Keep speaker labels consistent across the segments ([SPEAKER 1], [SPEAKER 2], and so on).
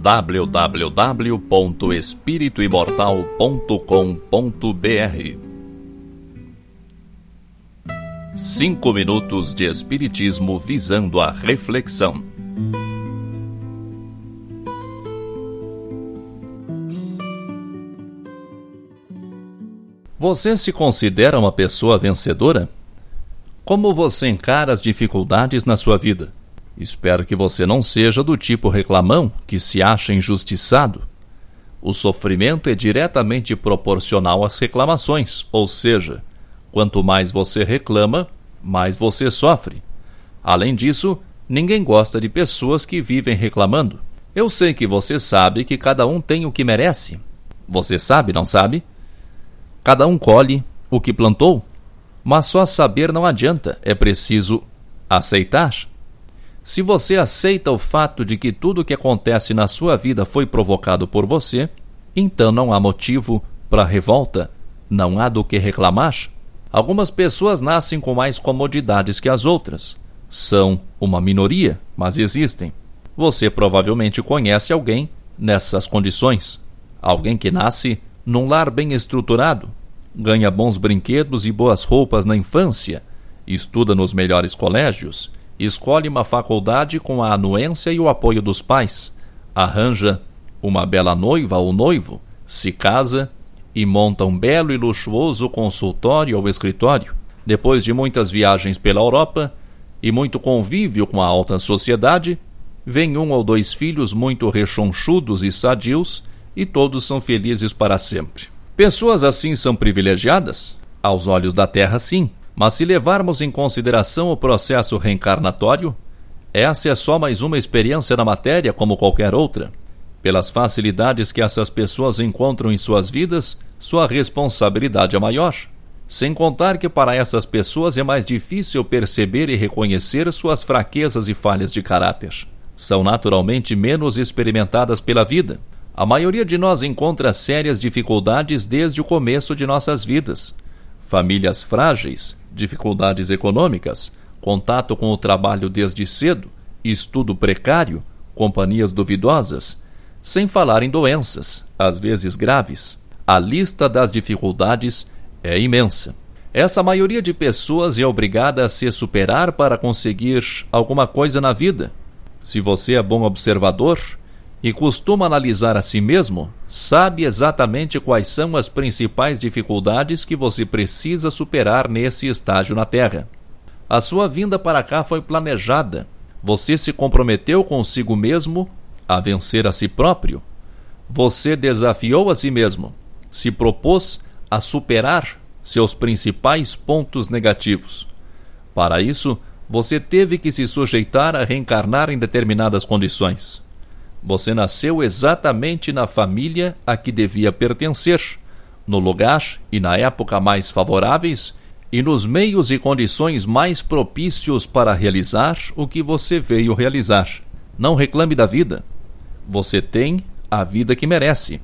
[SPEAKER 1] www.espirituimortal.com.br Cinco minutos de Espiritismo visando a reflexão. Você se considera uma pessoa vencedora? Como você encara as dificuldades na sua vida? Espero que você não seja do tipo reclamão que se acha injustiçado. O sofrimento é diretamente proporcional às reclamações, ou seja, quanto mais você reclama, mais você sofre. Além disso, ninguém gosta de pessoas que vivem reclamando. Eu sei que você sabe que cada um tem o que merece. Você sabe, não sabe? Cada um colhe o que plantou, mas só saber não adianta, é preciso aceitar. Se você aceita o fato de que tudo o que acontece na sua vida foi provocado por você, então não há motivo para revolta, não há do que reclamar. Algumas pessoas nascem com mais comodidades que as outras. São uma minoria, mas existem. Você provavelmente conhece alguém nessas condições. Alguém que nasce num lar bem estruturado, ganha bons brinquedos e boas roupas na infância, estuda nos melhores colégios, escolhe uma faculdade com a anuência e o apoio dos pais, arranja uma bela noiva ou noivo, se casa e monta um belo e luxuoso consultório ou escritório. Depois de muitas viagens pela Europa e muito convívio com a alta sociedade, vem um ou dois filhos muito rechonchudos e sadios e todos são felizes para sempre. Pessoas assim são privilegiadas? Aos olhos da Terra, sim. Mas se levarmos em consideração o processo reencarnatório, essa é só mais uma experiência na matéria como qualquer outra. Pelas facilidades que essas pessoas encontram em suas vidas, sua responsabilidade é maior. Sem contar que para essas pessoas é mais difícil perceber e reconhecer suas fraquezas e falhas de caráter. São naturalmente menos experimentadas pela vida. A maioria de nós encontra sérias dificuldades desde o começo de nossas vidas. Famílias frágeis, dificuldades econômicas, contato com o trabalho desde cedo, estudo precário, companhias duvidosas, sem falar em doenças, às vezes graves. A lista das dificuldades é imensa. Essa maioria de pessoas é obrigada a se superar para conseguir alguma coisa na vida. Se você é bom observador, e costuma analisar a si mesmo, sabe exatamente quais são as principais dificuldades que você precisa superar nesse estágio na Terra. A sua vinda para cá foi planejada. Você se comprometeu consigo mesmo a vencer a si próprio. Você desafiou a si mesmo, se propôs a superar seus principais pontos negativos. Para isso, você teve que se sujeitar a reencarnar em determinadas condições. Você nasceu exatamente na família a que devia pertencer, no lugar e na época mais favoráveis e nos meios e condições mais propícios para realizar o que você veio realizar. Não reclame da vida. Você tem a vida que merece.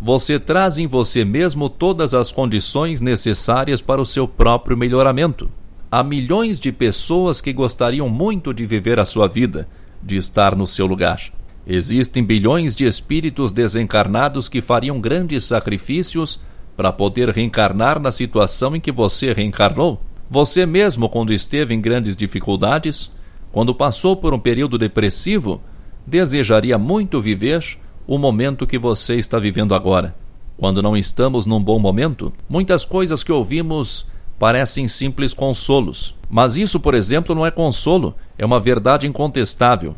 [SPEAKER 1] Você traz em você mesmo todas as condições necessárias para o seu próprio melhoramento. Há milhões de pessoas que gostariam muito de viver a sua vida, de estar no seu lugar. Existem bilhões de espíritos desencarnados que fariam grandes sacrifícios para poder reencarnar na situação em que você reencarnou. Você mesmo, quando esteve em grandes dificuldades, quando passou por um período depressivo, desejaria muito viver o momento que você está vivendo agora. Quando não estamos num bom momento, muitas coisas que ouvimos parecem simples consolos. Mas isso, por exemplo, não é consolo, é uma verdade incontestável.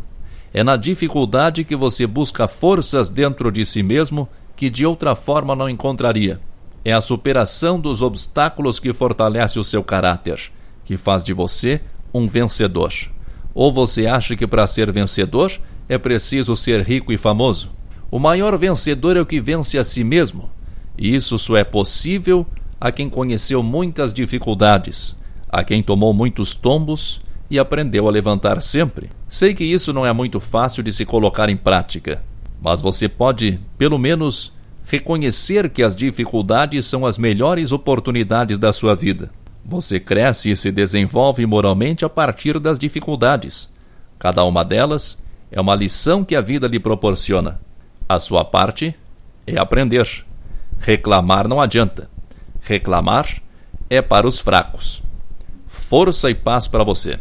[SPEAKER 1] É na dificuldade que você busca forças dentro de si mesmo que de outra forma não encontraria. É a superação dos obstáculos que fortalece o seu caráter, que faz de você um vencedor. Ou você acha que para ser vencedor é preciso ser rico e famoso? O maior vencedor é o que vence a si mesmo. E isso só é possível a quem conheceu muitas dificuldades, a quem tomou muitos tombos e aprendeu a levantar sempre. Sei que isso não é muito fácil de se colocar em prática, mas você pode, pelo menos, reconhecer que as dificuldades são as melhores oportunidades da sua vida. Você cresce e se desenvolve moralmente a partir das dificuldades. Cada uma delas É uma lição que a vida lhe proporciona. A sua parte é aprender. Reclamar não adianta. Reclamar é para os fracos. Força e paz para você